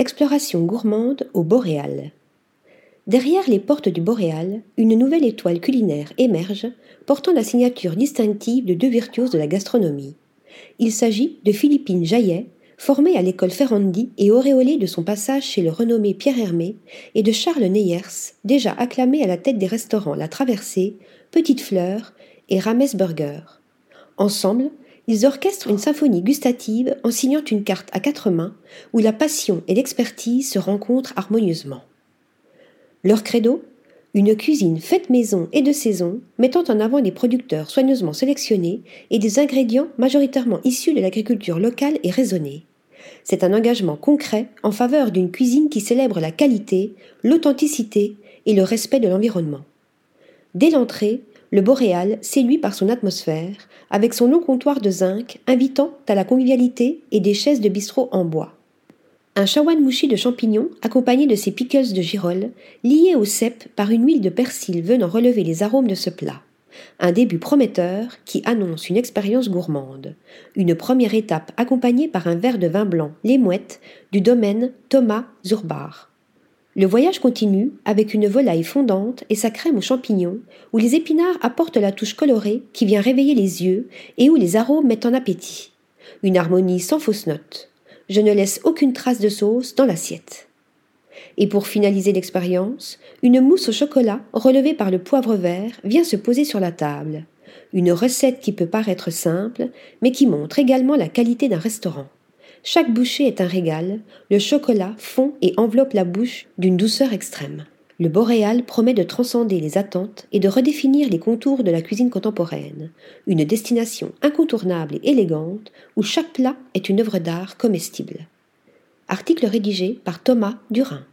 Exploration gourmande au Boréal. Derrière les portes du Boréal, une nouvelle étoile culinaire émerge, portant la signature distinctive de deux virtuoses de la gastronomie. Il s'agit de Philippine Jaillet, formée à l'école Ferrandi et auréolée de son passage chez le renommé Pierre Hermé, et de Charles Neyers, déjà acclamé à la tête des restaurants La Traversée, Petite Fleur et Rames Burger. Ensemble, ils orchestrent une symphonie gustative en signant une carte à quatre mains où la passion et l'expertise se rencontrent harmonieusement. Leur credo? Une cuisine faite maison et de saison, mettant en avant des producteurs soigneusement sélectionnés et des ingrédients majoritairement issus de l'agriculture locale et raisonnée. C'est un engagement concret en faveur d'une cuisine qui célèbre la qualité, l'authenticité et le respect de l'environnement. Dès l'entrée, le boréal séduit par son atmosphère, avec son long comptoir de zinc invitant à la convivialité et des chaises de bistrot en bois. Un mouchi de champignons accompagné de ses pickles de girolles, liés au cèpe par une huile de persil venant relever les arômes de ce plat. Un début prometteur qui annonce une expérience gourmande. Une première étape accompagnée par un verre de vin blanc, les mouettes, du domaine Thomas Zurbar. Le voyage continue avec une volaille fondante et sa crème aux champignons, où les épinards apportent la touche colorée qui vient réveiller les yeux et où les arômes mettent en appétit. Une harmonie sans fausse note. Je ne laisse aucune trace de sauce dans l'assiette. Et pour finaliser l'expérience, une mousse au chocolat relevée par le poivre vert vient se poser sur la table. Une recette qui peut paraître simple, mais qui montre également la qualité d'un restaurant. Chaque bouchée est un régal, le chocolat fond et enveloppe la bouche d'une douceur extrême. Le boréal promet de transcender les attentes et de redéfinir les contours de la cuisine contemporaine, une destination incontournable et élégante où chaque plat est une œuvre d'art comestible. Article rédigé par Thomas Durin.